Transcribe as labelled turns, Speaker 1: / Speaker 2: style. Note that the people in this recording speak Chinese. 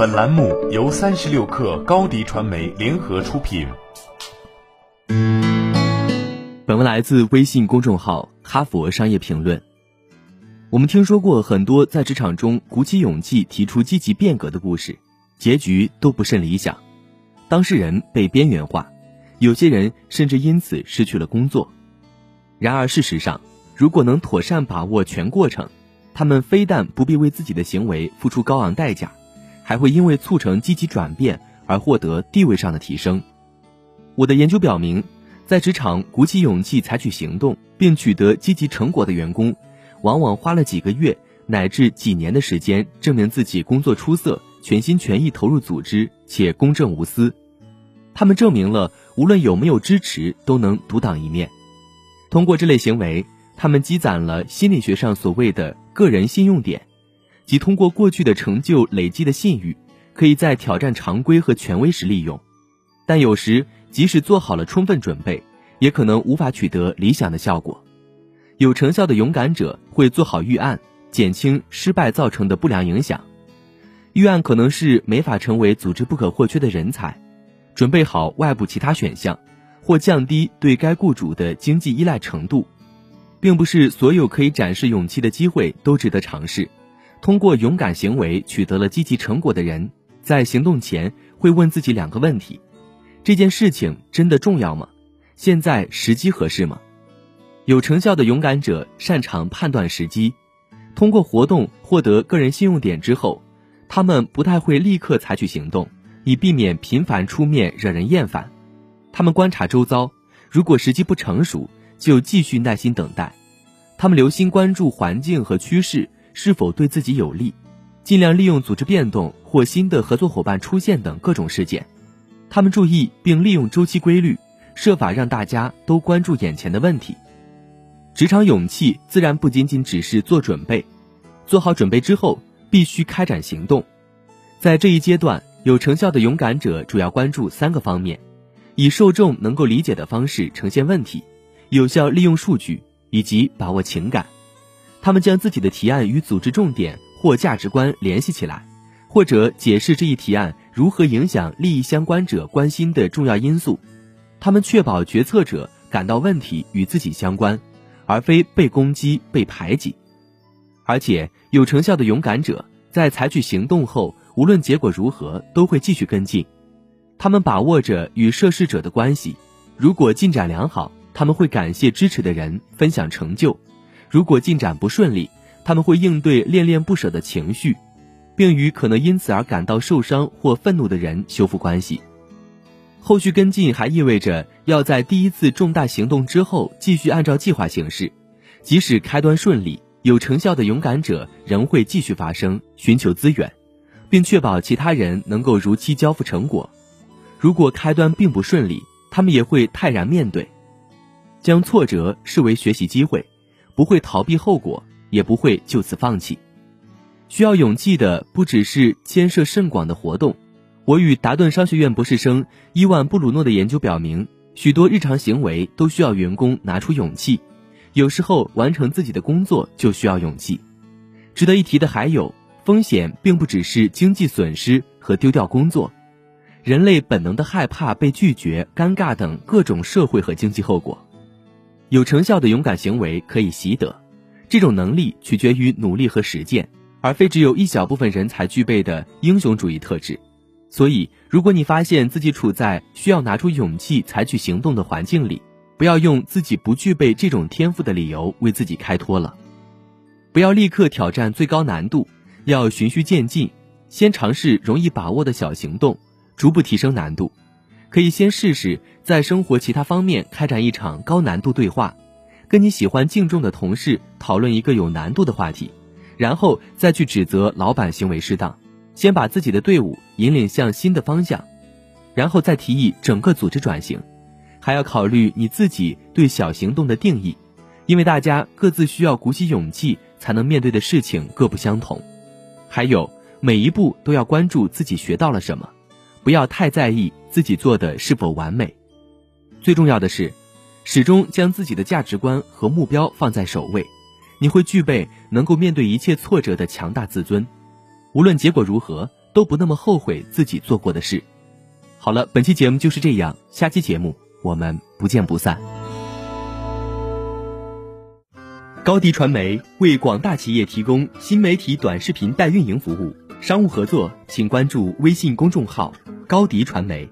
Speaker 1: 本栏目由三十六克高低传媒联合出品。
Speaker 2: 本文来自微信公众号《哈佛商业评论》。我们听说过很多在职场中鼓起勇气提出积极变革的故事，结局都不甚理想，当事人被边缘化，有些人甚至因此失去了工作。然而，事实上，如果能妥善把握全过程，他们非但不必为自己的行为付出高昂代价，还会因为促成积极转变而获得地位上的提升。我的研究表明，在职场鼓起勇气采取行动并取得积极成果的员工，往往花了几个月乃至几年的时间证明自己工作出色，全心全意投入组织且公正无私。他们证明了无论有没有支持，都能独当一面。通过这类行为，他们积攒了心理学上所谓的个人信用点，即通过过去的成就累积的信誉，可以在挑战常规和权威时利用。但有时，即使做好了充分准备，也可能无法取得理想的效果。有成效的勇敢者会做好预案，减轻失败造成的不良影响。预案可能是没法成为组织不可或缺的人才，准备好外部其他选项。或降低对该雇主的经济依赖程度，并不是所有可以展示勇气的机会都值得尝试。通过勇敢行为取得了积极成果的人，在行动前会问自己两个问题：这件事情真的重要吗？现在时机合适吗？有成效的勇敢者擅长判断时机。通过活动获得个人信用点之后，他们不太会立刻采取行动，以避免频繁出面惹人厌烦。他们观察周遭，如果时机不成熟，就继续耐心等待。他们留心关注环境和趋势是否对自己有利，尽量利用组织变动或新的合作伙伴出现等各种事件。他们注意并利用周期规律，设法让大家都关注眼前的问题。职场勇气自然不仅仅只是做准备，做好准备之后必须开展行动。在这一阶段，有成效的勇敢者主要关注三个方面。以受众能够理解的方式呈现问题，有效利用数据以及把握情感。他们将自己的提案与组织重点或价值观联系起来，或者解释这一提案如何影响利益相关者关心的重要因素。他们确保决策者感到问题与自己相关，而非被攻击、被排挤。而且，有成效的勇敢者在采取行动后，无论结果如何，都会继续跟进。他们把握着与涉事者的关系，如果进展良好，他们会感谢支持的人，分享成就；如果进展不顺利，他们会应对恋恋不舍的情绪，并与可能因此而感到受伤或愤怒的人修复关系。后续跟进还意味着要在第一次重大行动之后继续按照计划行事，即使开端顺利，有成效的勇敢者仍会继续发声，寻求资源，并确保其他人能够如期交付成果。如果开端并不顺利，他们也会泰然面对，将挫折视为学习机会，不会逃避后果，也不会就此放弃。需要勇气的不只是牵涉甚广的活动。我与达顿商学院博士生伊万布鲁诺的研究表明，许多日常行为都需要员工拿出勇气。有时候完成自己的工作就需要勇气。值得一提的还有，风险并不只是经济损失和丢掉工作。人类本能的害怕被拒绝、尴尬等各种社会和经济后果。有成效的勇敢行为可以习得，这种能力取决于努力和实践，而非只有一小部分人才具备的英雄主义特质。所以，如果你发现自己处在需要拿出勇气采取行动的环境里，不要用自己不具备这种天赋的理由为自己开脱了。不要立刻挑战最高难度，要循序渐进，先尝试容易把握的小行动。逐步提升难度，可以先试试在生活其他方面开展一场高难度对话，跟你喜欢敬重的同事讨论一个有难度的话题，然后再去指责老板行为失当，先把自己的队伍引领向新的方向，然后再提议整个组织转型，还要考虑你自己对小行动的定义，因为大家各自需要鼓起勇气才能面对的事情各不相同，还有每一步都要关注自己学到了什么。不要太在意自己做的是否完美，最重要的是，始终将自己的价值观和目标放在首位。你会具备能够面对一切挫折的强大自尊，无论结果如何，都不那么后悔自己做过的事。好了，本期节目就是这样，下期节目我们不见不散。高迪传媒为广大企业提供新媒体短视频代运营服务，商务合作请关注微信公众号“高迪传媒”。